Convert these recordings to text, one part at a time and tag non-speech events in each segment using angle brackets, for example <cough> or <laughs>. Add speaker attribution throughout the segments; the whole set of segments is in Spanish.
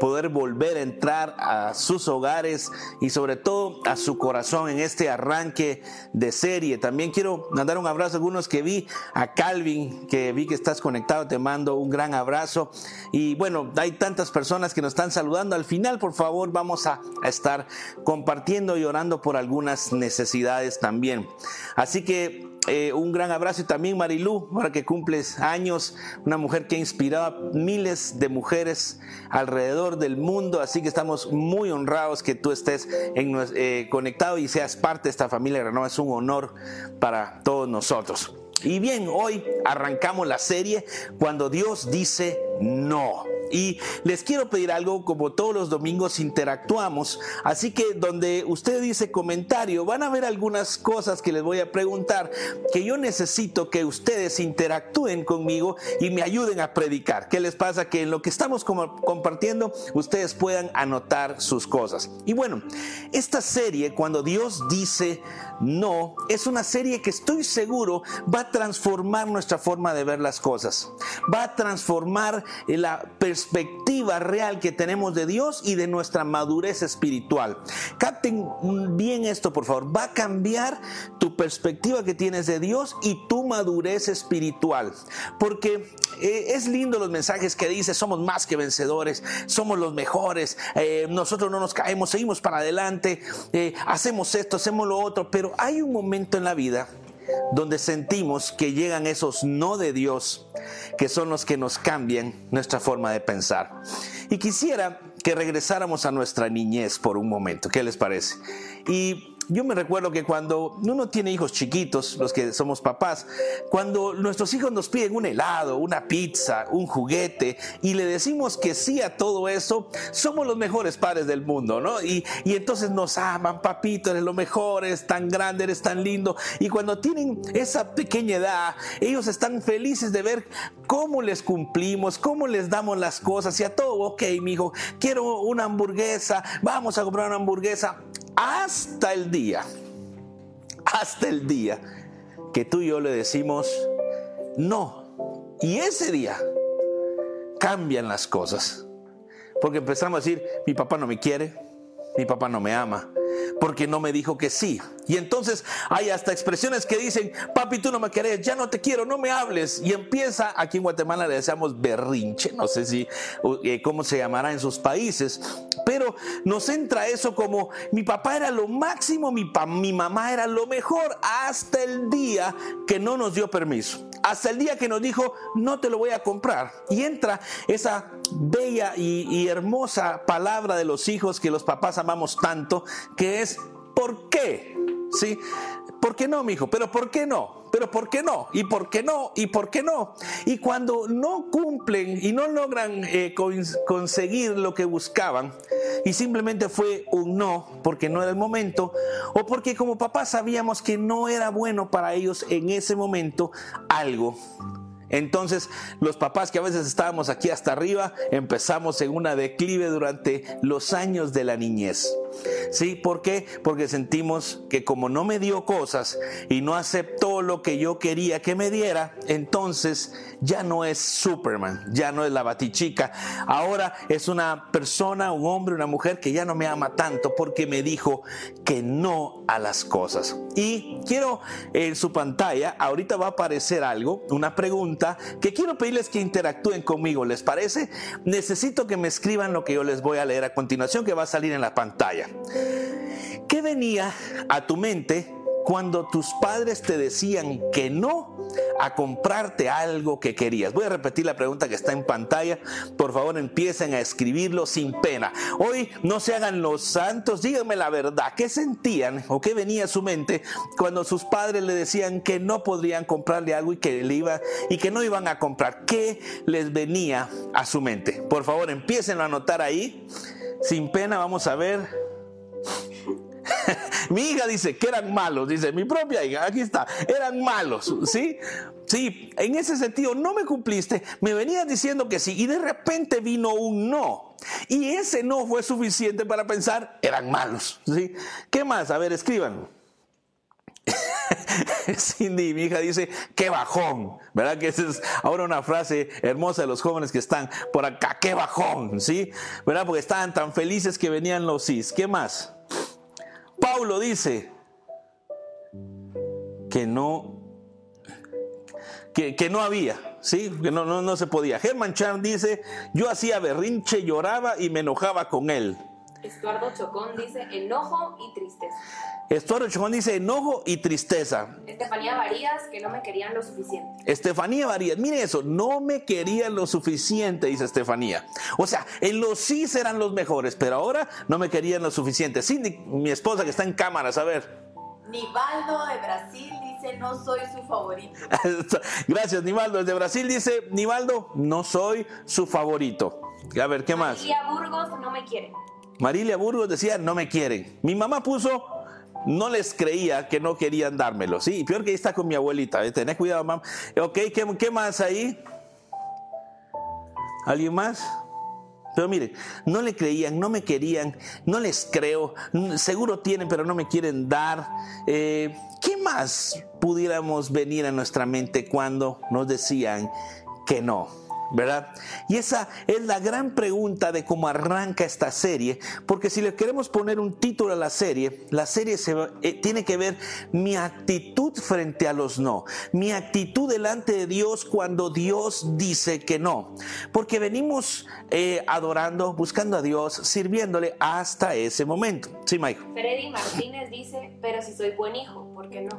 Speaker 1: poder volver a entrar a sus hogares y sobre todo a su corazón en este arranque de serie. También quiero mandar un abrazo a algunos que vi, a Calvin, que vi que estás conectado, te mando un gran abrazo. Y bueno, hay tantas personas que nos están saludando. Al final, por favor, vamos a, estar compartiendo y orando por algunas necesidades también. Así que eh, un gran abrazo y también Marilú, ahora que cumples años, una mujer que ha inspirado a miles de mujeres alrededor del mundo, así que estamos muy honrados que tú estés en, eh, conectado y seas parte de esta familia Renova, es un honor para todos nosotros. Y bien, hoy arrancamos la serie cuando Dios dice no. Y les quiero pedir algo, como todos los domingos interactuamos, así que donde usted dice comentario, van a ver algunas cosas que les voy a preguntar que yo necesito que ustedes interactúen conmigo y me ayuden a predicar. ¿Qué les pasa? Que en lo que estamos compartiendo, ustedes puedan anotar sus cosas. Y bueno, esta serie, cuando Dios dice no, es una serie que estoy seguro va a transformar nuestra forma de ver las cosas, va a transformar la perspectiva real que tenemos de Dios y de nuestra madurez espiritual. Capten bien esto, por favor, va a cambiar tu perspectiva que tienes de Dios y tu madurez espiritual, porque eh, es lindo los mensajes que dice, somos más que vencedores, somos los mejores, eh, nosotros no nos caemos, seguimos para adelante, eh, hacemos esto, hacemos lo otro, pero hay un momento en la vida donde sentimos que llegan esos no de Dios, que son los que nos cambian nuestra forma de pensar. Y quisiera que regresáramos a nuestra niñez por un momento, ¿qué les parece? Y yo me recuerdo que cuando uno tiene hijos chiquitos, los que somos papás, cuando nuestros hijos nos piden un helado, una pizza, un juguete, y le decimos que sí a todo eso, somos los mejores padres del mundo, ¿no? Y, entonces nos aman, papito, eres lo mejor, eres tan grande, eres tan lindo. Y cuando tienen esa pequeña edad, ellos están felices de ver cómo les cumplimos, cómo les damos las cosas, y a todo, ok, mi hijo, quiero una hamburguesa, vamos a comprar una hamburguesa hasta el día, hasta el día que tú y yo le decimos no. Y ese día cambian las cosas. Porque empezamos a decir, mi papá no me quiere, mi papá no me ama, porque no me dijo que sí. Y entonces hay hasta expresiones que dicen, papi, tú no me querés, ya no te quiero, no me hables. Y empieza, aquí en Guatemala le decíamos berrinche, no sé si, eh, cómo se llamará en sus países, pero nos entra eso como, mi papá era lo máximo, mi, mi mamá era lo mejor, hasta el día que no nos dio permiso, hasta el día que nos dijo, no te lo voy a comprar. Y entra esa bella y, y hermosa palabra de los hijos que los papás amamos tanto, que es, ¿por qué? ¿Sí? ¿Por qué no, mi hijo? Pero ¿por qué no? Pero ¿por qué no? ¿Y por qué no? ¿Y por qué no? Y cuando no cumplen y no logran eh, conseguir lo que buscaban, y simplemente fue un no, porque no era el momento, o porque como papá sabíamos que no era bueno para ellos en ese momento algo, entonces, los papás que a veces estábamos aquí hasta arriba, empezamos en una declive durante los años de la niñez. ¿Sí? ¿Por qué? Porque sentimos que como no me dio cosas y no aceptó lo que yo quería que me diera, entonces ya no es Superman, ya no es la batichica. Ahora es una persona, un hombre, una mujer que ya no me ama tanto porque me dijo que no a las cosas. Y quiero en su pantalla, ahorita va a aparecer algo, una pregunta que quiero pedirles que interactúen conmigo. ¿Les parece? Necesito que me escriban lo que yo les voy a leer a continuación que va a salir en la pantalla. ¿Qué venía a tu mente cuando tus padres te decían que no a comprarte algo que querías. Voy a repetir la pregunta que está en pantalla. Por favor, empiecen a escribirlo sin pena. Hoy no se hagan los santos, díganme la verdad. ¿Qué sentían o qué venía a su mente cuando sus padres le decían que no podrían comprarle algo y que le iba y que no iban a comprar? ¿Qué les venía a su mente? Por favor, empiecen a anotar ahí. Sin pena, vamos a ver. <laughs> Mi hija dice que eran malos, dice mi propia hija, aquí está, eran malos, ¿sí? Sí, en ese sentido no me cumpliste, me venías diciendo que sí y de repente vino un no. Y ese no fue suficiente para pensar, eran malos, ¿sí? ¿Qué más? A ver, escriban. <laughs> Cindy, mi hija, dice, qué bajón, ¿verdad? Que esa es ahora una frase hermosa de los jóvenes que están por acá, qué bajón, ¿sí? ¿Verdad? Porque estaban tan felices que venían los cis. ¿Qué más? Paulo dice que no, que, que no había, ¿sí? Que no, no, no se podía. Herman Chan dice, yo hacía berrinche, lloraba y me enojaba con él.
Speaker 2: Estuardo Chocón dice enojo y tristeza.
Speaker 1: Estuardo Chocón dice enojo y tristeza.
Speaker 2: Estefanía Varías, que no me querían lo suficiente.
Speaker 1: Estefanía Varías, mire eso, no me querían lo suficiente, dice Estefanía. O sea, en los sí eran los mejores, pero ahora no me querían lo suficiente. Cindy, mi esposa que está en cámaras, a ver.
Speaker 3: Nivaldo de Brasil dice no soy su favorito. <laughs>
Speaker 1: Gracias, Nivaldo. Desde Brasil dice, Nivaldo, no soy su favorito. A ver, ¿qué más?
Speaker 2: María Burgos no me quiere.
Speaker 1: Marilia Burgos decía, no me quieren. Mi mamá puso, no les creía que no querían dármelo. Sí, peor que ahí está con mi abuelita. ¿eh? Tenés cuidado, mamá. Ok, ¿qué, qué más ahí? ¿Alguien más? Pero mire, no le creían, no me querían, no les creo, seguro tienen, pero no me quieren dar. Eh, ¿Qué más pudiéramos venir a nuestra mente cuando nos decían que no? ¿Verdad? Y esa es la gran pregunta de cómo arranca esta serie, porque si le queremos poner un título a la serie, la serie se, eh, tiene que ver mi actitud frente a los no, mi actitud delante de Dios cuando Dios dice que no, porque venimos eh, adorando, buscando a Dios, sirviéndole hasta ese momento. Sí, Mike.
Speaker 2: Freddy Martínez dice, pero si soy buen hijo, ¿por qué no?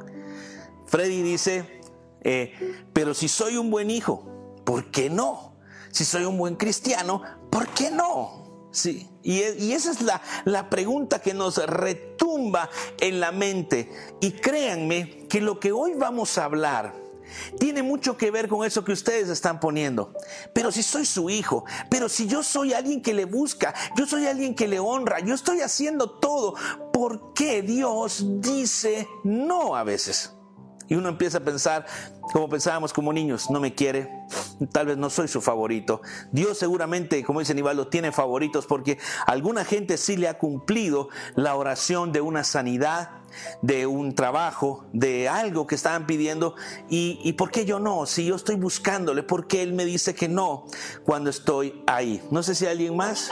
Speaker 1: Freddy dice, eh, pero si soy un buen hijo, ¿por qué no? Si soy un buen cristiano, ¿por qué no? Sí, y, y esa es la, la pregunta que nos retumba en la mente. Y créanme que lo que hoy vamos a hablar tiene mucho que ver con eso que ustedes están poniendo. Pero si soy su hijo, pero si yo soy alguien que le busca, yo soy alguien que le honra, yo estoy haciendo todo, ¿por qué Dios dice no a veces? Y uno empieza a pensar, como pensábamos como niños, no me quiere, tal vez no soy su favorito. Dios seguramente, como dice Nivaldo, tiene favoritos porque alguna gente sí le ha cumplido la oración de una sanidad, de un trabajo, de algo que estaban pidiendo. ¿Y, y por qué yo no? Si yo estoy buscándole, ¿por qué Él me dice que no cuando estoy ahí? No sé si hay alguien más.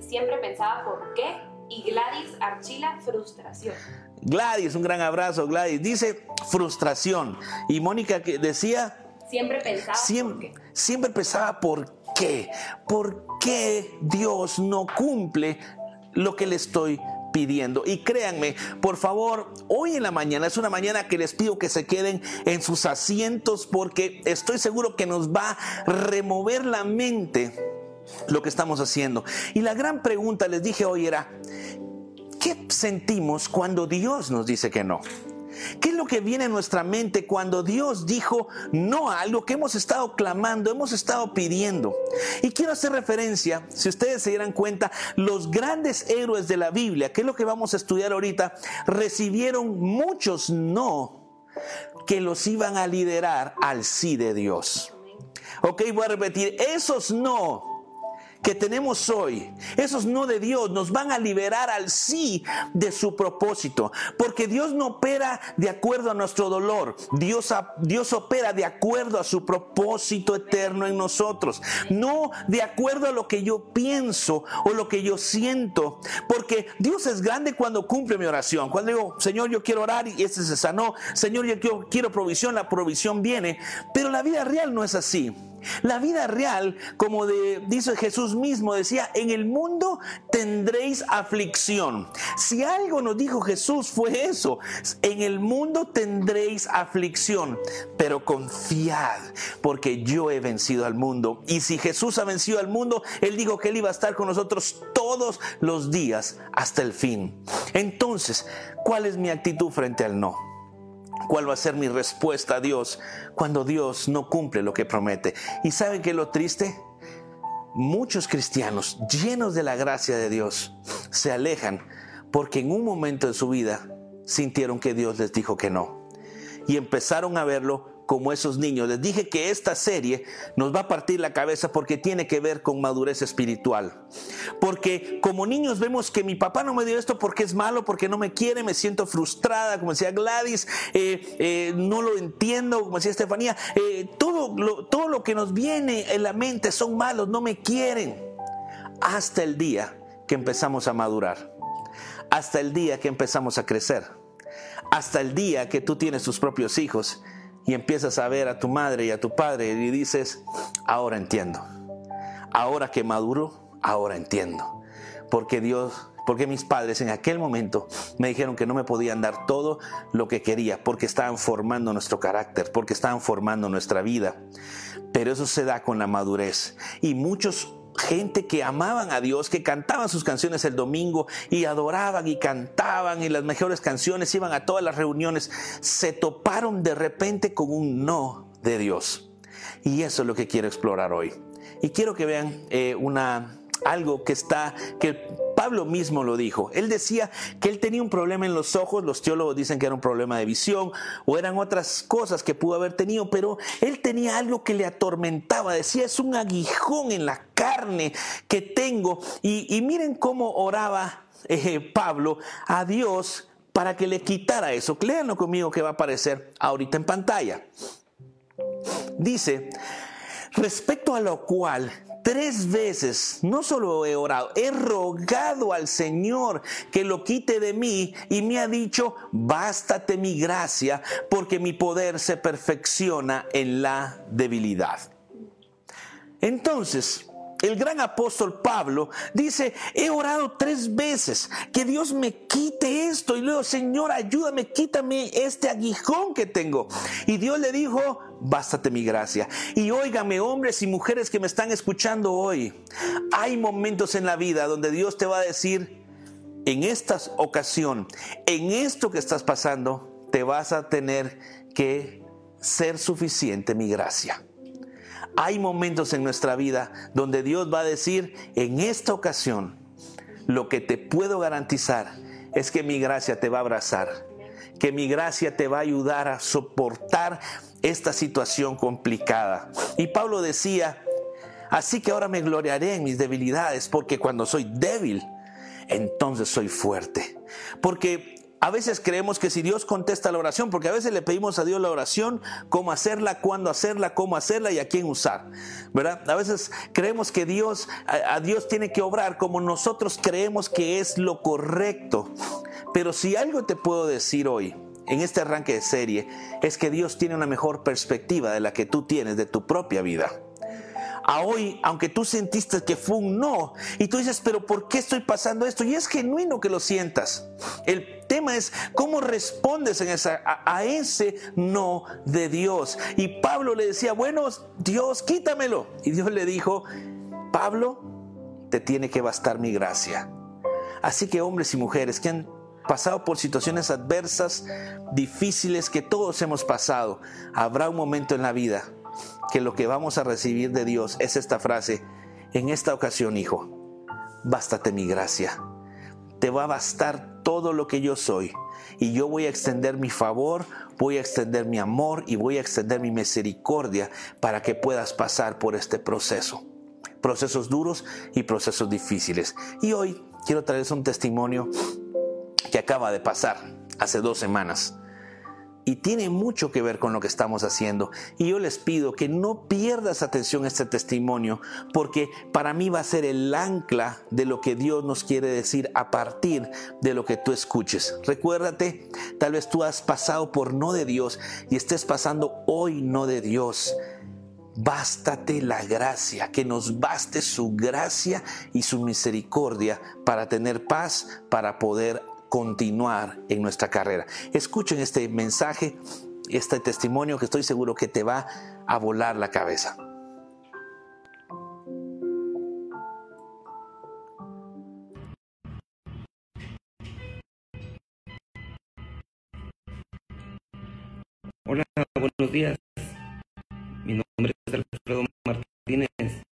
Speaker 2: Siempre pensaba por qué y Gladys Archila frustración.
Speaker 1: Gladys, un gran abrazo, Gladys. Dice frustración. Y Mónica que decía...
Speaker 2: Siempre pensaba.
Speaker 1: Siempre, por qué. siempre pensaba por qué. ¿Por qué Dios no cumple lo que le estoy pidiendo. Y créanme, por favor, hoy en la mañana es una mañana que les pido que se queden en sus asientos porque estoy seguro que nos va a remover la mente lo que estamos haciendo. Y la gran pregunta les dije hoy era, ¿qué sentimos cuando Dios nos dice que no? ¿Qué es lo que viene en nuestra mente cuando Dios dijo no a algo que hemos estado clamando, hemos estado pidiendo? Y quiero hacer referencia, si ustedes se dieran cuenta, los grandes héroes de la Biblia, que es lo que vamos a estudiar ahorita, recibieron muchos no que los iban a liderar al sí de Dios. Ok, voy a repetir, esos no que tenemos hoy, esos no de Dios, nos van a liberar al sí de su propósito. Porque Dios no opera de acuerdo a nuestro dolor. Dios, Dios opera de acuerdo a su propósito eterno en nosotros. No de acuerdo a lo que yo pienso o lo que yo siento. Porque Dios es grande cuando cumple mi oración. Cuando digo, Señor, yo quiero orar y este se sanó. Señor, yo quiero provisión, la provisión viene. Pero la vida real no es así. La vida real, como dice Jesús mismo, decía, en el mundo tendréis aflicción. Si algo nos dijo Jesús fue eso, en el mundo tendréis aflicción, pero confiad, porque yo he vencido al mundo. Y si Jesús ha vencido al mundo, Él dijo que Él iba a estar con nosotros todos los días hasta el fin. Entonces, ¿cuál es mi actitud frente al no? ¿Cuál va a ser mi respuesta a Dios cuando Dios no cumple lo que promete? ¿Y saben qué es lo triste? Muchos cristianos llenos de la gracia de Dios se alejan porque en un momento de su vida sintieron que Dios les dijo que no. Y empezaron a verlo como esos niños. Les dije que esta serie nos va a partir la cabeza porque tiene que ver con madurez espiritual. Porque como niños vemos que mi papá no me dio esto porque es malo, porque no me quiere, me siento frustrada, como decía Gladys, eh, eh, no lo entiendo, como decía Estefanía, eh, todo, todo lo que nos viene en la mente son malos, no me quieren. Hasta el día que empezamos a madurar, hasta el día que empezamos a crecer, hasta el día que tú tienes tus propios hijos y empiezas a ver a tu madre y a tu padre y dices, ahora entiendo. Ahora que maduro, ahora entiendo. Porque Dios, porque mis padres en aquel momento me dijeron que no me podían dar todo lo que quería, porque estaban formando nuestro carácter, porque estaban formando nuestra vida. Pero eso se da con la madurez. Y muchos gente que amaban a Dios, que cantaban sus canciones el domingo y adoraban y cantaban y las mejores canciones, iban a todas las reuniones, se toparon de repente con un no de Dios. Y eso es lo que quiero explorar hoy. Y quiero que vean eh, una, algo que está, que Pablo mismo lo dijo. Él decía que él tenía un problema en los ojos, los teólogos dicen que era un problema de visión o eran otras cosas que pudo haber tenido, pero él tenía algo que le atormentaba, decía, es un aguijón en la carne que tengo. Y, miren cómo oraba eh, Pablo a Dios para que le quitara eso. Léanlo conmigo que va a aparecer ahorita en pantalla. Dice, respecto a lo cual Tres veces, no solo he orado, he rogado al Señor que lo quite de mí y me ha dicho, bástate mi gracia, porque mi poder se perfecciona en la debilidad. Entonces, el gran apóstol Pablo dice, he orado tres veces, que Dios me quite esto. Y luego, Señor, ayúdame, quítame este aguijón que tengo. Y Dios le dijo, bástate mi gracia. Y óigame, hombres y mujeres que me están escuchando hoy, hay momentos en la vida donde Dios te va a decir, en esta ocasión, en esto que estás pasando, te vas a tener que ser suficiente mi gracia. Hay momentos en nuestra vida donde Dios va a decir, en esta ocasión, lo que te puedo garantizar es que mi gracia te va a abrazar, que mi gracia te va a ayudar a soportar esta situación complicada. Y Pablo decía, así que ahora me gloriaré en mis debilidades, porque cuando soy débil, entonces soy fuerte. Porque a veces creemos que si Dios contesta la oración, porque a veces le pedimos a Dios la oración, cómo hacerla, cuándo hacerla, cómo hacerla y a quién usar, ¿verdad? A veces creemos que Dios, a, Dios tiene que obrar como nosotros creemos que es lo correcto. Pero si algo te puedo decir hoy, en este arranque de serie, es que Dios tiene una mejor perspectiva de la que tú tienes de tu propia vida a hoy, aunque tú sentiste que fue un no, y tú dices, pero ¿por qué estoy pasando esto? Y es genuino que lo sientas. El tema es cómo respondes esa, a, ese no de Dios. Y Pablo le decía, bueno, Dios, quítamelo. Y Dios le dijo, Pablo, te tiene que bastar mi gracia. Así que hombres y mujeres que han pasado por situaciones adversas, difíciles que todos hemos pasado, habrá un momento en la vida que lo que vamos a recibir de Dios es esta frase, en esta ocasión, hijo, bástate mi gracia. Te va a bastar todo lo que yo soy. Y yo voy a extender mi favor, voy a extender mi amor y voy a extender mi misericordia para que puedas pasar por este proceso. Procesos duros y procesos difíciles. Y hoy quiero traerles un testimonio que acaba de pasar hace dos semanas y tiene mucho que ver con lo que estamos haciendo. Y yo les pido que no pierdas atención a este testimonio, porque para mí va a ser el ancla de lo que Dios nos quiere decir a partir de lo que tú escuches. Recuérdate, tal vez tú has pasado por no de Dios y estés pasando hoy no de Dios. Bástate la gracia, que nos baste su gracia y su misericordia para tener paz, para poder continuar en nuestra carrera. Escuchen este mensaje, este testimonio que estoy seguro que te va a volar la cabeza.
Speaker 4: Hola, buenos días. Mi nombre es Alfredo Martínez.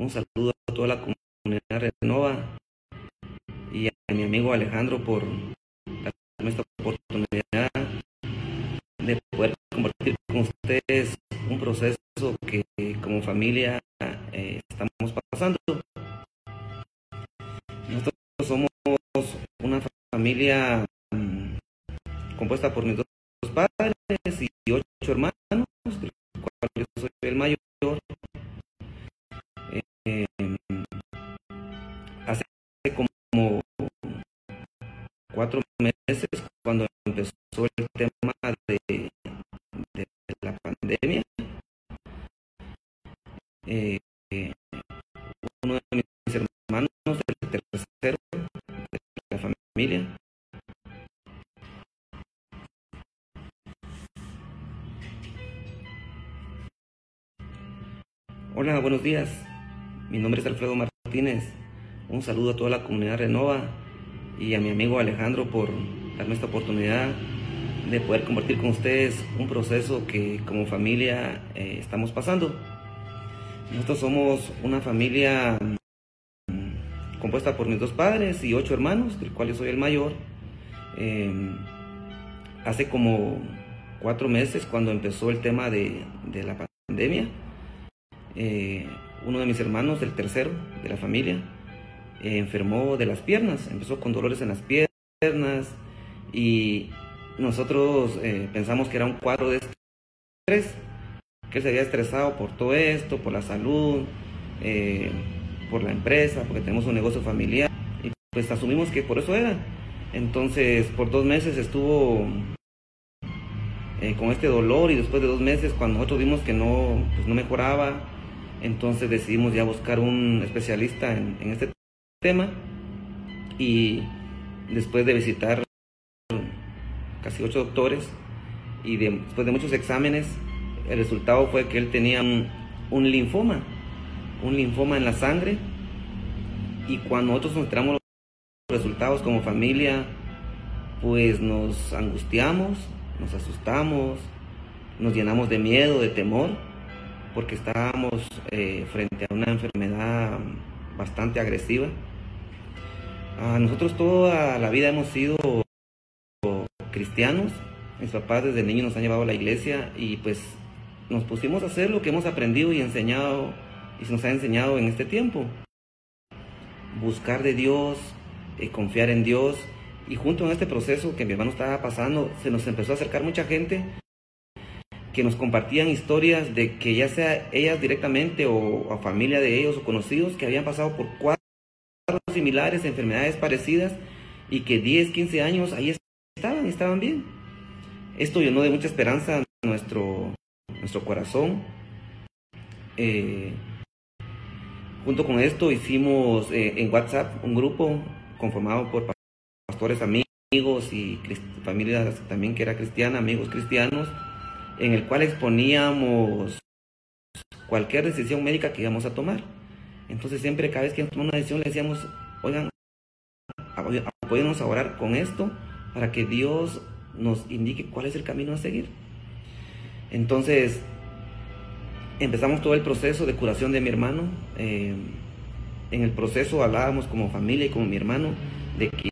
Speaker 4: Un saludo a toda la comunidad amigo Alejandro por darme esta oportunidad de poder compartir con ustedes un proceso que como familia eh, estamos pasando. Nosotros somos una familia mm, compuesta por mis dos padres y ocho hermanos, cuatro meses cuando empezó el tema de, la pandemia, eh, uno de mis hermanos del tercero de la familia Hola, buenos días. Mi nombre es Alfredo Martínez. Un saludo a toda la comunidad Renova y a mi amigo Alejandro por darme esta oportunidad de poder compartir con ustedes un proceso que como familia eh, estamos pasando. Nosotros somos una familia mm, compuesta por mis dos padres y ocho hermanos, del cual yo soy el mayor. Em, hace como cuatro meses, cuando empezó el tema de, de la pandemia, eh, uno de mis hermanos, el tercero de la familia, eh, enfermó de las piernas, empezó con dolores en las piernas y nosotros eh, pensamos que era un cuadro de estrés, que él se había estresado por todo esto, por la salud, por la empresa, porque tenemos un negocio familiar y pues asumimos que por eso era. Entonces por dos meses estuvo con este dolor y después de dos meses cuando nosotros vimos que no, pues no mejoraba, entonces decidimos ya buscar un especialista en, este tema y después de visitar casi ocho doctores y después de muchos exámenes, el resultado fue que él tenía un, linfoma, un linfoma en la sangre y cuando nosotros nos enteramos los resultados como familia, pues nos angustiamos, nos asustamos, nos llenamos de miedo, de temor porque estábamos eh, frente a una enfermedad bastante agresiva. Nosotros toda la vida hemos sido cristianos, mis papás desde niños nos han llevado a la iglesia y pues nos pusimos a hacer lo que hemos aprendido y enseñado y se nos ha enseñado en este tiempo. Buscar de Dios, eh, confiar en Dios y junto en este proceso que mi hermano estaba pasando se nos empezó a acercar mucha gente que nos compartían historias de que ya sea ellas directamente o a familia de ellos o conocidos que habían pasado por cuadros similares, enfermedades parecidas y que 10, 15 años ahí estaban y estaban bien. Esto llenó de mucha esperanza nuestro, nuestro corazón. Eh, junto con esto hicimos eh, en WhatsApp un grupo conformado por pastores amigos y familias también que era cristiana, amigos cristianos en el cual exponíamos cualquier decisión médica que íbamos a tomar. Entonces siempre cada vez que tomamos una decisión le decíamos, oigan, apóyenos a orar con esto para que Dios nos indique cuál es el camino a seguir. Entonces empezamos todo el proceso de curación de mi hermano. Eh, en el proceso hablábamos como familia y como mi hermano de que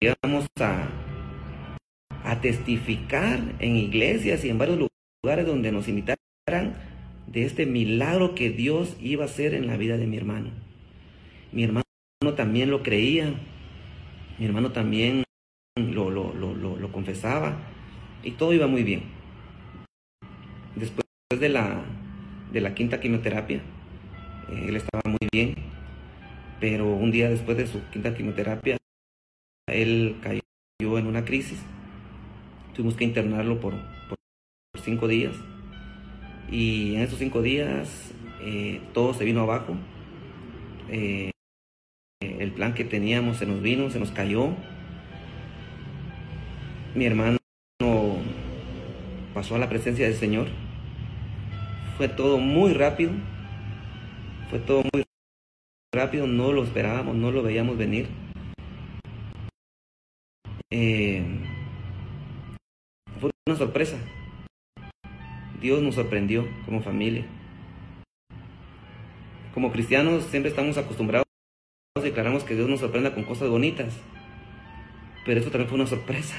Speaker 4: íbamos a a testificar en iglesias y en varios lugares donde nos invitaran de este milagro que Dios iba a hacer en la vida de mi hermano. Mi hermano también lo creía, mi hermano también lo, lo, confesaba y todo iba muy bien. Después de la, de la quinta quimioterapia, eh, él estaba muy bien, pero un día después de su quinta quimioterapia, él cayó en una crisis Tuvimos que internarlo por, cinco días. Y en esos cinco días eh, todo se vino abajo. Eh, el plan que teníamos se nos vino, se nos cayó. Mi hermano pasó a la presencia del Señor. Fue todo muy rápido. Fue todo muy rápido, no lo esperábamos, no lo veíamos venir. Eh, fue una sorpresa. Dios nos sorprendió como familia. Como cristianos siempre estamos acostumbrados declaramos que Dios nos sorprenda con cosas bonitas. Pero esto también fue una sorpresa.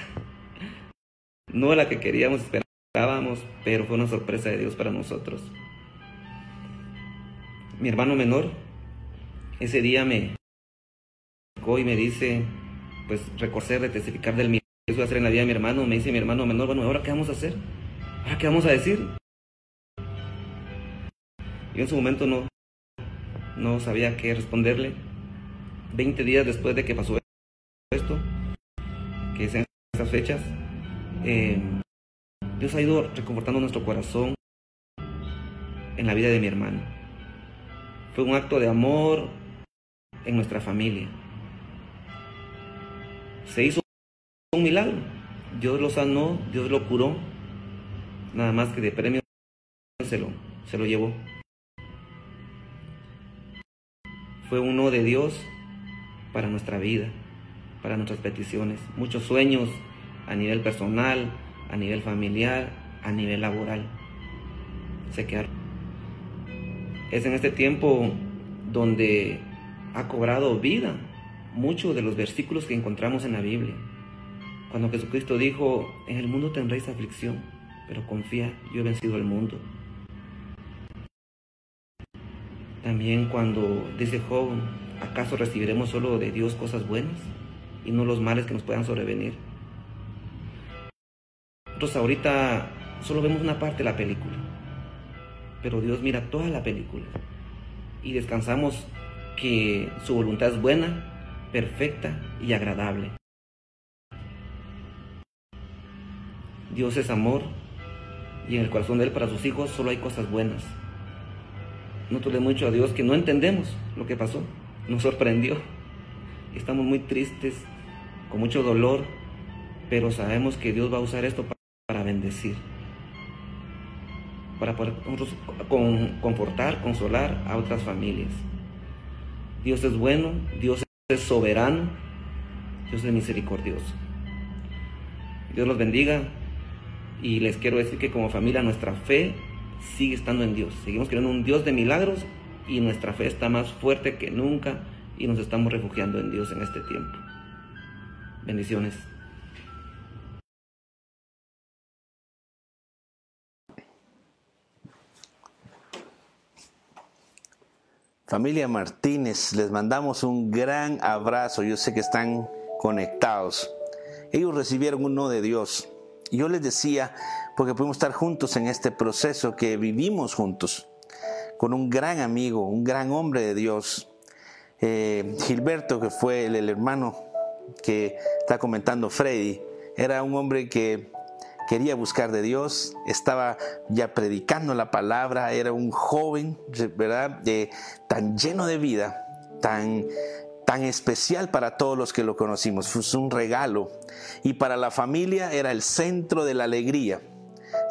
Speaker 4: No la que queríamos esperábamos, pero fue una sorpresa de Dios para nosotros. Mi hermano menor, ese día me y me dice, pues reconocer, de testificar del milagro que voy a hacer en la vida de mi hermano. Me dice mi hermano menor, bueno, ¿ahora qué vamos a hacer? ¿Ahora qué vamos a decir? Yo en su momento no, no sabía qué responderle. Veinte días después de que pasó esto, que es en estas fechas, eh, Dios ha ido reconfortando nuestro corazón en la vida de mi hermano. Fue un acto de amor en nuestra familia. Se hizo un milagro. Dios lo sanó, Dios lo curó. Nada más que de premio se lo, se lo llevó. Fue uno de Dios para nuestra vida, para nuestras peticiones. Muchos sueños a nivel personal, a nivel familiar, a nivel laboral. Se quedaron. Es en este tiempo donde ha cobrado vida muchos de los versículos que encontramos en la Biblia. Cuando Jesucristo dijo, en el mundo tendréis aflicción, pero confía, yo he vencido el mundo. También cuando dice Job, ¿acaso recibiremos solo de Dios cosas buenas y no los males que nos puedan sobrevenir? Nosotros ahorita solo vemos una parte de la película, pero Dios mira toda la película y descansamos que su voluntad es buena, perfecta y agradable. Dios es amor y en el corazón de Él para sus hijos solo hay cosas buenas. Nosotros le dicho a Dios que no entendemos lo que pasó, nos sorprendió. Estamos muy tristes, con mucho dolor, pero sabemos que Dios va a usar esto para bendecir, para poder confortar, consolar a otras familias. Dios es bueno, Dios es soberano, Dios es misericordioso. Dios los bendiga y les quiero decir que como familia nuestra fe sigue estando en Dios. Seguimos creyendo en un Dios de milagros y nuestra fe está más fuerte que nunca y nos estamos refugiando en Dios en este tiempo. Bendiciones.
Speaker 1: Familia Martínez, les mandamos un gran abrazo. Yo sé que están conectados. Ellos recibieron un no de Dios. Yo les decía, porque pudimos estar juntos en este proceso que vivimos juntos, con un gran amigo, un gran hombre de Dios, eh, Gilberto, que fue el, el hermano que está comentando Freddy, era un hombre que quería buscar de Dios, estaba ya predicando la palabra, era un joven, ¿verdad? tan lleno de vida, tan, tan especial para todos los que lo conocimos. Fue un regalo. Y para la familia era el centro de la alegría.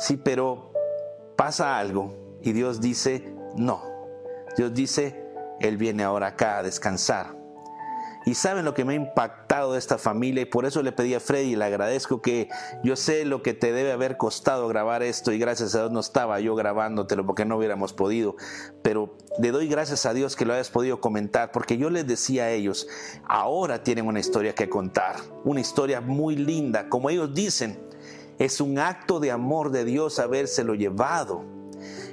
Speaker 1: Sí, pero pasa algo y Dios dice, no. Dios dice, Él viene ahora acá a descansar. Y saben lo que me ha impactado de esta familia y por eso le pedí a Freddy y le agradezco que yo sé lo que te debe haber costado grabar esto y gracias a Dios no estaba yo grabándotelo porque no hubiéramos podido. Pero le doy gracias a Dios que lo hayas podido comentar porque yo les decía a ellos, ahora tienen una historia que contar, una historia muy linda, como ellos dicen, es un acto de amor de Dios habérselo llevado.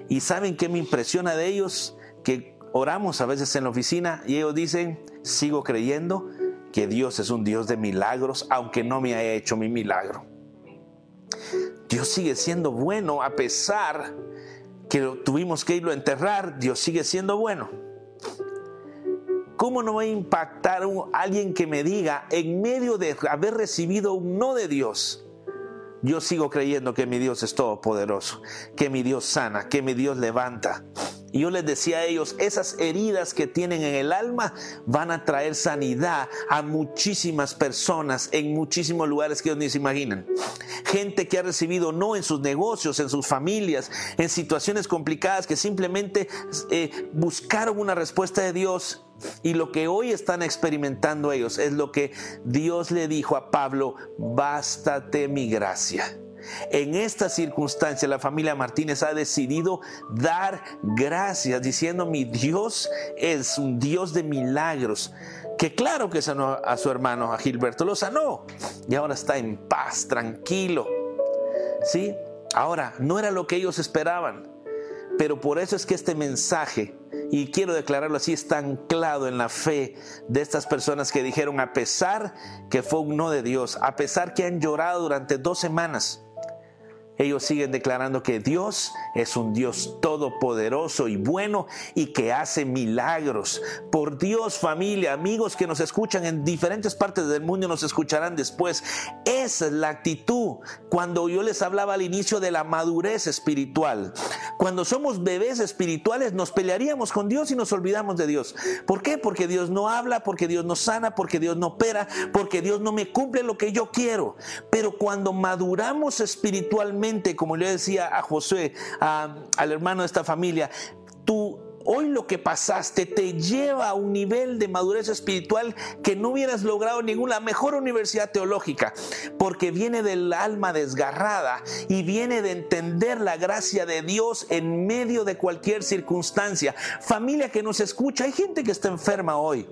Speaker 1: Y saben qué me impresiona de ellos, que oramos a veces en la oficina y ellos dicen, sigo creyendo que Dios es un Dios de milagros, aunque no me haya hecho mi milagro. Dios sigue siendo bueno a pesar que tuvimos que irlo a enterrar, Dios sigue siendo bueno. ¿Cómo no va a impactar a alguien que me diga, en medio de haber recibido un no de Dios, yo sigo creyendo que mi Dios es todopoderoso, que mi Dios sana, que mi Dios levanta, y yo les decía a ellos, esas heridas que tienen en el alma van a traer sanidad a muchísimas personas en muchísimos lugares que ellos ni se imaginan. Gente que ha recibido no en sus negocios, en sus familias, en situaciones complicadas que simplemente eh, buscaron una respuesta de Dios y lo que hoy están experimentando ellos es lo que Dios le dijo a Pablo, bástate mi gracia. En esta circunstancia la familia Martínez ha decidido dar gracias diciendo mi Dios es un Dios de milagros. Que claro que sanó a su hermano, a Gilberto, lo sanó. Y ahora está en paz, tranquilo. ¿Sí? Ahora, no era lo que ellos esperaban, pero por eso es que este mensaje, y quiero declararlo así, está anclado en la fe de estas personas que dijeron, a pesar que fue un no de Dios, a pesar que han llorado durante dos semanas, ellos siguen declarando que Dios es un Dios todopoderoso y bueno y que hace milagros. Por Dios, familia, amigos que nos escuchan en diferentes partes del mundo nos escucharán después. Esa es la actitud cuando yo les hablaba al inicio de la madurez espiritual. Cuando somos bebés espirituales nos pelearíamos con Dios y nos olvidamos de Dios. ¿Por qué? Porque Dios no habla, porque Dios no sana, porque Dios no opera, porque Dios no me cumple lo que yo quiero. Pero cuando maduramos espiritualmente, como le decía a José, al hermano de esta familia, tú hoy lo que pasaste te lleva a un nivel de madurez espiritual que no hubieras logrado ninguna mejor universidad teológica, porque viene del alma desgarrada y viene de entender la gracia de Dios en medio de cualquier circunstancia. Familia que nos escucha, hay gente que está enferma hoy.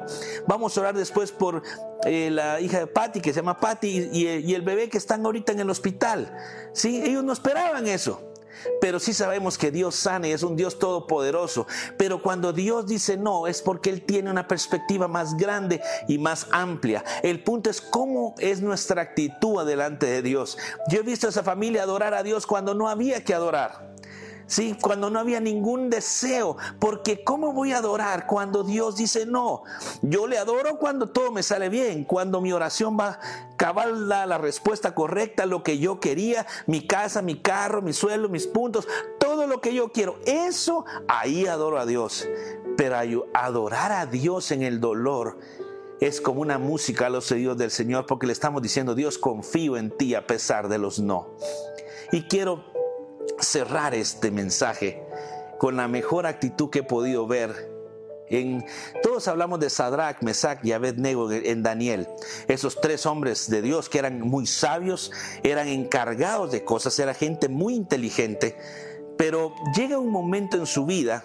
Speaker 1: Vamos a orar después por eh, la hija de Patty, que se llama Patty, y, y, el bebé que están ahorita en el hospital. ¿Sí? Ellos no esperaban eso. Pero sí sabemos que Dios sana y es un Dios todopoderoso. Pero cuando Dios dice no, es porque Él tiene una perspectiva más grande y más amplia. El punto es cómo es nuestra actitud delante de Dios. Yo he visto a esa familia adorar a Dios cuando no había que adorar. ¿Sí? Cuando no había ningún deseo, porque ¿cómo voy a adorar cuando Dios dice no? Yo le adoro cuando todo me sale bien, cuando mi oración va cabal la, la respuesta correcta, lo que yo quería, mi casa, mi carro, mi suelo, mis puntos, todo lo que yo quiero. Eso ahí adoro a Dios. Pero adorar a Dios en el dolor es como una música a los oídos del Señor porque le estamos diciendo, Dios, confío en ti a pesar de los no. Y quiero cerrar este mensaje con la mejor actitud que he podido ver. En, todos hablamos de Sadrach, Mesach y Abednego en Daniel. Esos tres hombres de Dios que eran muy sabios, eran encargados de cosas, era gente muy inteligente. Pero llega un momento en su vida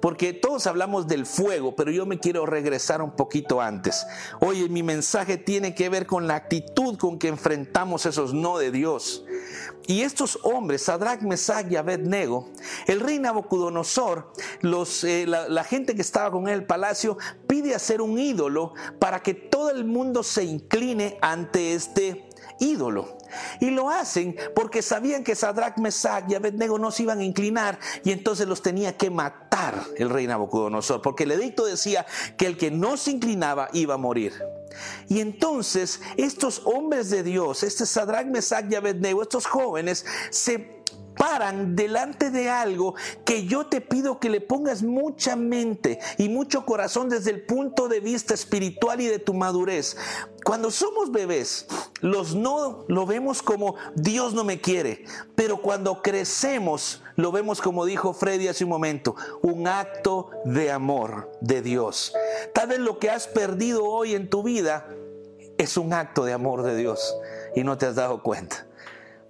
Speaker 1: porque todos hablamos del fuego, pero yo me quiero regresar un poquito antes. Oye, mi mensaje tiene que ver con la actitud con que enfrentamos esos no de Dios. Y estos hombres, Sadrach, Mesach y Abednego, el rey Nabucodonosor, los, eh, la, la gente que estaba con él en el palacio, pide hacer un ídolo para que todo el mundo se incline ante este ídolo. Y lo hacen porque sabían que Sadrach, Mesach y Abednego no se iban a inclinar y entonces los tenía que matar el rey Nabucodonosor, porque el edicto decía que el que no se inclinaba iba a morir. Y entonces estos hombres de Dios, este Sadrach, Mesach y Abednego, estos jóvenes, se paran delante de algo que yo te pido que le pongas mucha mente y mucho corazón desde el punto de vista espiritual y de tu madurez. Cuando somos bebés, los no lo vemos como Dios no me quiere, pero cuando crecemos lo vemos como dijo Freddy hace un momento, un acto de amor de Dios. Tal vez lo que has perdido hoy en tu vida es un acto de amor de Dios y no te has dado cuenta.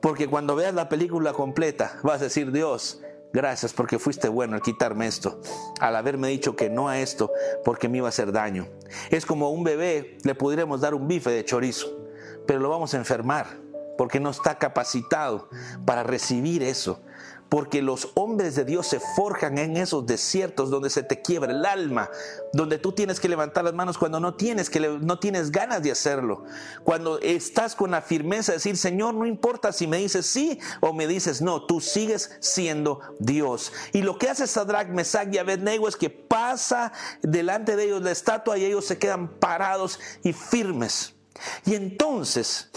Speaker 1: Porque cuando veas la película completa, vas a decir, Dios, gracias porque fuiste bueno al quitarme esto, al haberme dicho que no a esto, porque me iba a hacer daño. Es como un bebé, le pudiéramos dar un bife de chorizo, pero lo vamos a enfermar, porque no está capacitado para recibir eso porque los hombres de Dios se forjan en esos desiertos donde se te quiebra el alma, donde tú tienes que levantar las manos cuando no tienes, que no tienes ganas de hacerlo, cuando estás con la firmeza de decir, Señor, no importa si me dices sí o me dices no, tú sigues siendo Dios. Y lo que hace Sadrach, Mesach y Abednego es que pasa delante de ellos la estatua y ellos se quedan parados y firmes. Y entonces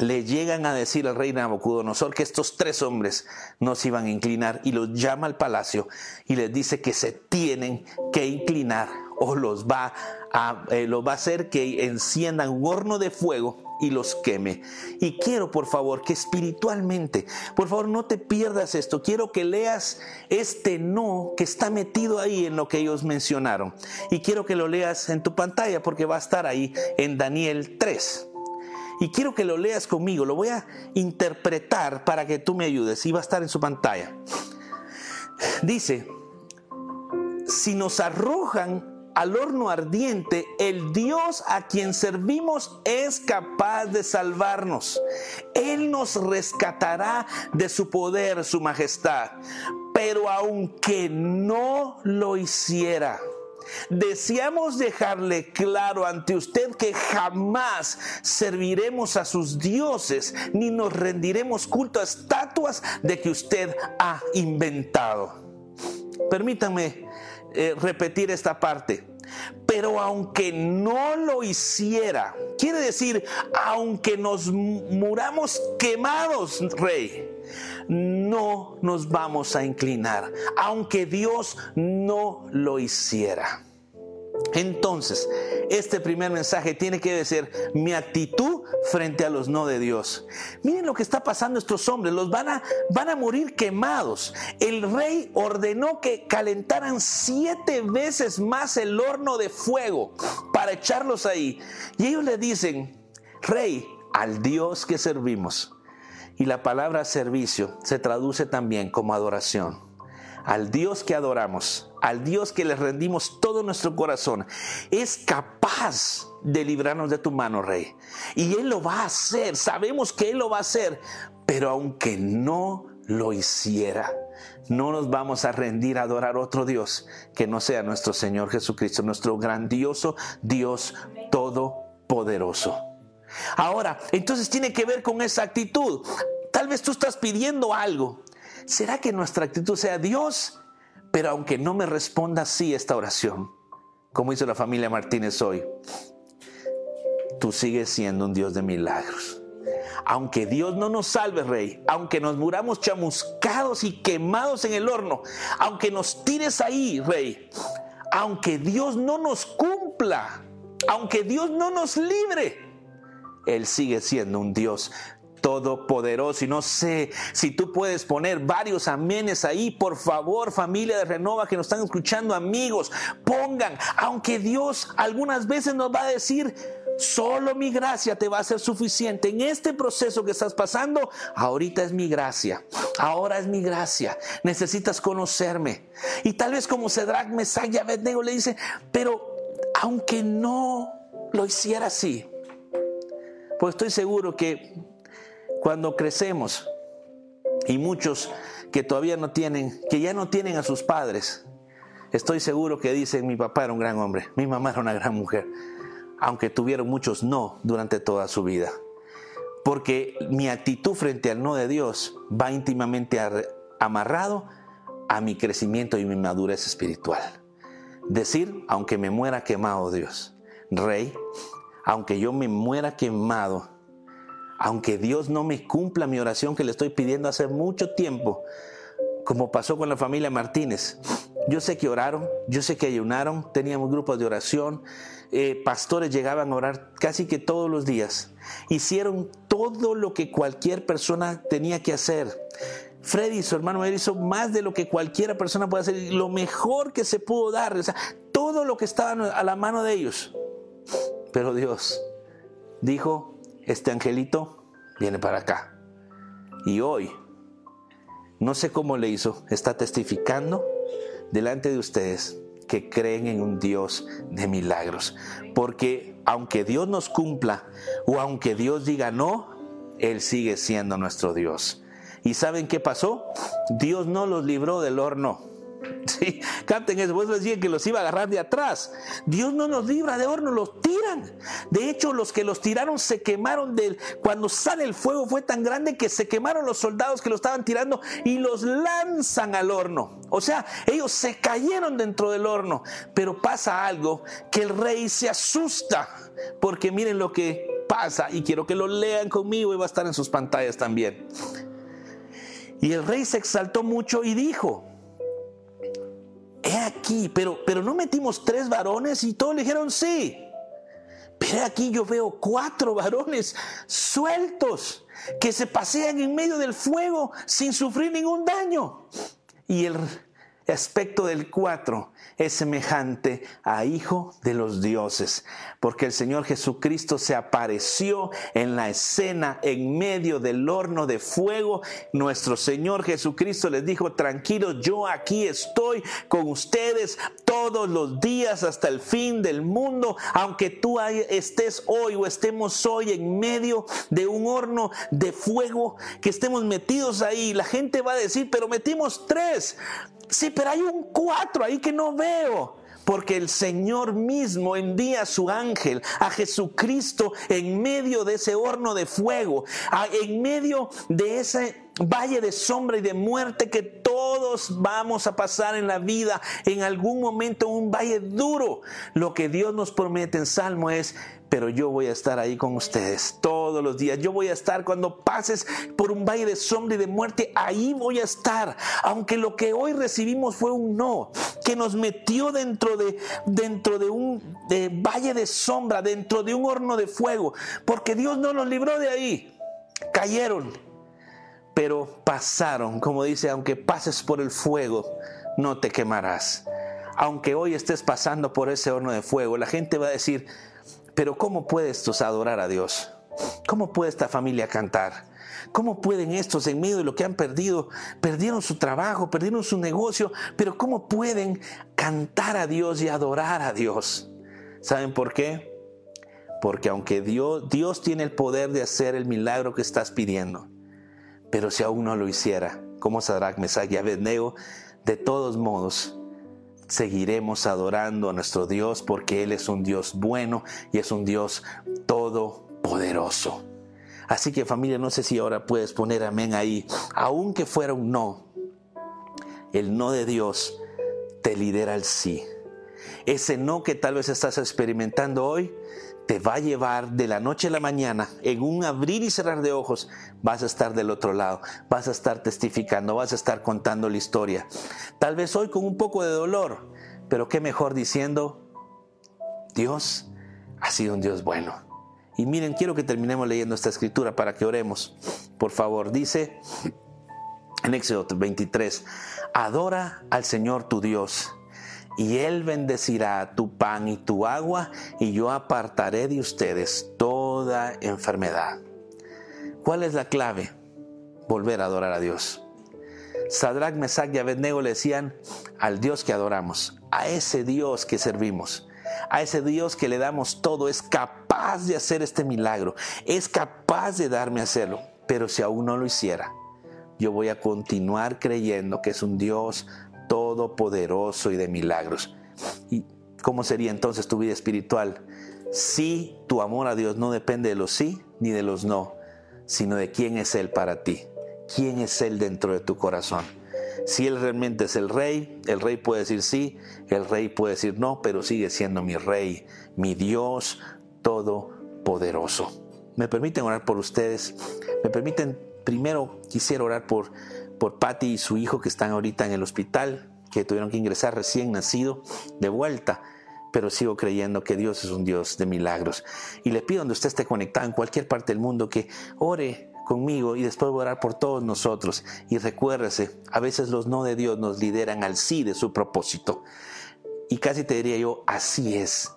Speaker 1: le llegan a decir al rey Nabucodonosor que estos tres hombres no se iban a inclinar y los llama al palacio y les dice que se tienen que inclinar o los va a, eh, va a hacer que enciendan un horno de fuego y los queme. Y quiero, por favor, que espiritualmente, por favor, no te pierdas esto. Quiero que leas este no que está metido ahí en lo que ellos mencionaron. Y quiero que lo leas en tu pantalla porque va a estar ahí en Daniel 3. Y quiero que lo leas conmigo, lo voy a interpretar para que tú me ayudes y va a estar en su pantalla. Dice, si nos arrojan al horno ardiente, el Dios a quien servimos es capaz de salvarnos. Él nos rescatará de su poder, su majestad. Pero aunque no lo hiciera, Deseamos dejarle claro ante usted que jamás serviremos a sus dioses ni nos rendiremos culto a estatuas de que usted ha inventado. Permítame eh, repetir esta parte. Pero aunque no lo hiciera, quiere decir, aunque nos muramos quemados, rey, no nos vamos a inclinar, aunque Dios no lo hiciera. Entonces, este primer mensaje tiene que ser mi actitud frente a los no de Dios. Miren lo que está pasando estos hombres, los van a, van a morir quemados. El rey ordenó que calentaran siete veces más el horno de fuego para echarlos ahí. Y ellos le dicen, rey, al Dios que servimos. Y la palabra servicio se traduce también como adoración al Dios que adoramos, al Dios que le rendimos todo nuestro corazón, es capaz de librarnos de tu mano, Rey. Y Él lo va a hacer, sabemos que Él lo va a hacer, pero aunque no lo hiciera, no nos vamos a rendir a adorar otro Dios que no sea nuestro Señor Jesucristo, nuestro grandioso Dios todopoderoso. Ahora, entonces tiene que ver con esa actitud. Tal vez tú estás pidiendo algo ¿será que nuestra actitud sea Dios? Pero aunque no me responda así esta oración, como hizo la familia Martínez hoy, tú sigues siendo un Dios de milagros. Aunque Dios no nos salve, Rey, aunque nos muramos chamuscados y quemados en el horno, aunque nos tires ahí, Rey, aunque Dios no nos cumpla, aunque Dios no nos libre, Él sigue siendo un Dios todopoderoso. Y no sé si tú puedes poner varios amenes ahí, por favor, familia de Renova que nos están escuchando, amigos, pongan, aunque Dios algunas veces nos va a decir, Solo mi gracia te va a ser suficiente. En este proceso que estás pasando, ahorita es mi gracia. Ahora es mi gracia. Necesitas conocerme. Y tal vez como Cedrak Mesach y Abednego le dice, pero aunque no lo hiciera así, pues estoy seguro que cuando crecemos y muchos que todavía no tienen, que ya no tienen a sus padres, estoy seguro que dicen, mi papá era un gran hombre, mi mamá era una gran mujer, aunque tuvieron muchos no durante toda su vida. Porque mi actitud frente al no de Dios va íntimamente amarrado a mi crecimiento y mi madurez espiritual. Decir, aunque me muera quemado Dios, Rey, aunque yo me muera quemado, aunque Dios no me cumpla mi oración que le estoy pidiendo hace mucho tiempo, como pasó con la familia Martínez. Yo sé que oraron, yo sé que ayunaron, teníamos grupos de oración, eh, pastores llegaban a orar casi que todos los días. Hicieron todo lo que cualquier persona tenía que hacer. Freddy, su hermano, él hizo más de lo que cualquier persona puede hacer, lo mejor que se pudo dar, o sea, todo lo que estaba a la mano de ellos. Pero Dios dijo, este angelito viene para acá. Y hoy, no sé cómo le hizo, está testificando delante de ustedes que creen en un Dios de milagros. Porque aunque Dios nos cumpla o aunque Dios diga no, Él sigue siendo nuestro Dios. ¿Y saben qué pasó? Dios no los libró del horno. Sí, canten eso. Vos decían que los iba a agarrar de atrás. Dios no nos libra de horno, los tiran. De hecho, los que los tiraron se quemaron del. Cuando sale el fuego fue tan grande que se quemaron los soldados que lo estaban tirando y los lanzan al horno. O sea, ellos se cayeron dentro del horno. Pero pasa algo que el rey se asusta. Porque miren lo que pasa. Y quiero que lo lean conmigo y va a estar en sus pantallas también. Y el rey se exaltó mucho y dijo, aquí, pero, pero no metimos tres varones y todos le dijeron sí. Pero aquí yo veo cuatro varones sueltos que se pasean en medio del fuego sin sufrir ningún daño. Y el aspecto del cuatro es semejante a hijo de los dioses, porque el Señor Jesucristo se apareció en la escena en medio del horno de fuego. Nuestro Señor Jesucristo les dijo, tranquilos, yo aquí estoy con ustedes todos los días hasta el fin del mundo, aunque tú estés hoy o estemos hoy en medio de un horno de fuego, que estemos metidos ahí, la gente va a decir, pero metimos tres. Sí, pero hay un cuatro ahí que no veo. Porque el Señor mismo envía a su ángel, a Jesucristo, en medio de ese horno de fuego, en medio de ese valle de sombra y de muerte que todos vamos a pasar en la vida, en algún momento un valle duro. Lo que Dios nos promete en Salmo es, pero yo voy a estar ahí con ustedes todos los días. Yo voy a estar cuando pases por un valle de sombra y de muerte, ahí voy a estar. Aunque lo que hoy recibimos fue un no, que nos metió dentro de, dentro de un valle de sombra, dentro de un horno de fuego, porque Dios no nos libró de ahí. Cayeron, pero pasaron, como dice, aunque pases por el fuego, no te quemarás. Aunque hoy estés pasando por ese horno de fuego, la gente va a decir, pero ¿cómo puedes estos adorar a Dios? ¿Cómo puede esta familia cantar? ¿Cómo pueden estos en medio de lo que han perdido? Perdieron su trabajo, perdieron su negocio, pero ¿cómo pueden cantar a Dios y adorar a Dios? ¿Saben por qué? Porque aunque Dios tiene el poder de hacer el milagro que estás pidiendo, pero si aún no lo hiciera, como Sadrach, Mesach y Abednego, de todos modos, seguiremos adorando a nuestro Dios porque Él es un Dios bueno y es un Dios todopoderoso. Así que familia, no sé si ahora puedes poner amén ahí, aunque fuera un no, el no de Dios te lidera al sí. Ese no que tal vez estás experimentando hoy, te va a llevar de la noche a la mañana, en un abrir y cerrar de ojos, vas a estar del otro lado, vas a estar testificando, vas a estar contando la historia. Tal vez hoy con un poco de dolor, pero qué mejor diciendo, Dios ha sido un Dios bueno. Y miren, quiero que terminemos leyendo esta escritura para que oremos. Por favor, dice en Éxodo 23, adora al Señor tu Dios y Él bendecirá tu pan y tu agua, y yo apartaré de ustedes toda enfermedad. ¿Cuál es la clave? Volver a adorar a Dios. Sadrach, Mesach y Abednego le decían al Dios que adoramos, a ese Dios que servimos, a ese Dios que le damos todo, es capaz de hacer este milagro, es capaz de darme a hacerlo, pero si aún no lo hiciera, yo voy a continuar creyendo que es un Dios todopoderoso y de milagros. ¿Y cómo sería entonces tu vida espiritual? Si tu amor a Dios no depende de los sí ni de los no, sino de quién es Él para ti, quién es Él dentro de tu corazón. Si Él realmente es el rey, el rey puede decir sí, el rey puede decir no, pero sigue siendo mi rey, mi Dios todopoderoso. ¿Me permiten orar por ustedes? ¿Me permiten, primero quisiera orar por por Patty y su hijo que están ahorita en el hospital, que tuvieron que ingresar recién nacido de vuelta. Pero sigo creyendo que Dios es un Dios de milagros. Y le pido donde usted esté conectado en cualquier parte del mundo que ore conmigo y después voy orar por todos nosotros. Y recuérdese, a veces los no de Dios nos lideran al sí de su propósito. Y casi te diría yo, así es.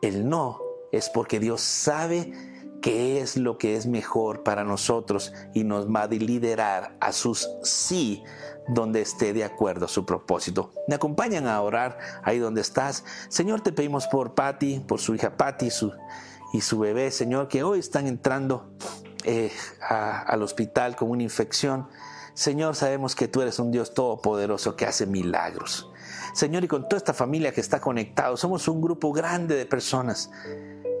Speaker 1: El no es porque Dios sabe qué es lo que es mejor para nosotros y nos va a liderar a sus sí donde esté de acuerdo a su propósito. Me acompañan a orar ahí donde estás. Señor, te pedimos por Patty, por su hija Patty su, y su bebé, Señor, que hoy están entrando eh, al hospital con una infección. Señor, sabemos que tú eres un Dios todopoderoso que hace milagros. Señor, y con toda esta familia que está conectado, somos un grupo grande de personas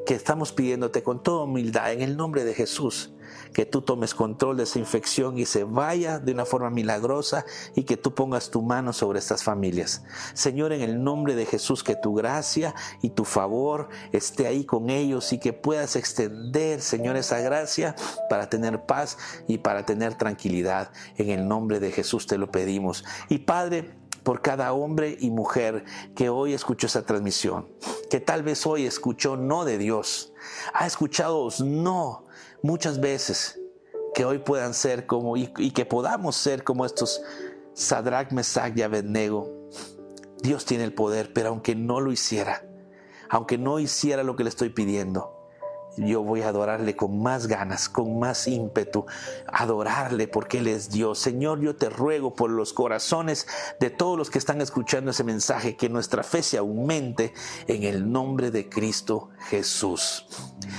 Speaker 1: que estamos pidiéndote con toda humildad en el nombre de Jesús, que tú tomes control de esa infección y se vaya de una forma milagrosa y que tú pongas tu mano sobre estas familias. Señor, en el nombre de Jesús, que tu gracia y tu favor esté ahí con ellos y que puedas extender, Señor, esa gracia para tener paz y para tener tranquilidad. En el nombre de Jesús te lo pedimos. Y Padre, por cada hombre y mujer que hoy escuchó esa transmisión, que tal vez hoy escuchó no de Dios, ha escuchado no muchas veces, que hoy puedan ser como y, que podamos ser como estos Sadrach, Mesach y Abednego. Dios tiene el poder, pero aunque no lo hiciera, aunque no hiciera lo que le estoy pidiendo, yo voy a adorarle con más ganas, con más ímpetu, adorarle porque Él es Dios. Señor, yo te ruego por los corazones de todos los que están escuchando ese mensaje, que nuestra fe se aumente en el nombre de Cristo Jesús.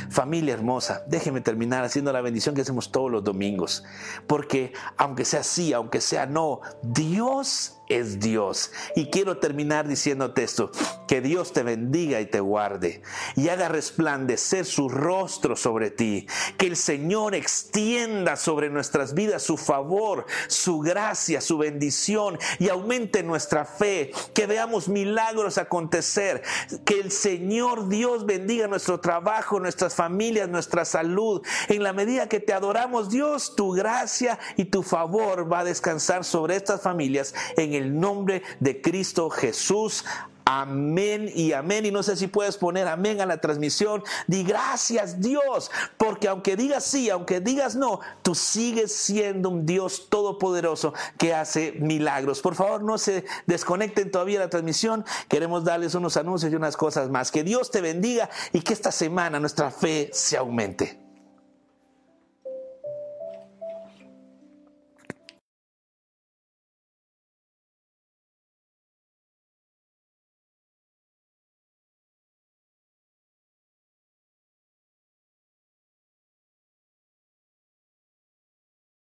Speaker 1: Familia hermosa, déjeme terminar haciendo la bendición que hacemos todos los domingos, porque aunque sea sí, aunque sea no, Dios es Dios. Y quiero terminar diciéndote esto, que Dios te bendiga y te guarde y haga resplandecer su rostro sobre ti, que el Señor extienda sobre nuestras vidas su favor, su gracia, su bendición y aumente nuestra fe, que veamos milagros acontecer, que el Señor Dios bendiga nuestro trabajo, nuestras familias, nuestra salud. En la medida que te adoramos, Dios, tu gracia y tu favor va a descansar sobre estas familias el nombre de Cristo Jesús. Amén y amén. Y no sé si puedes poner amén a la transmisión. Di gracias Dios, porque aunque digas sí, aunque digas no, tú sigues siendo un Dios todopoderoso que hace milagros. Por favor, no se desconecten todavía la transmisión. Queremos darles unos anuncios y unas cosas más. Que Dios te bendiga y que esta semana nuestra fe se aumente.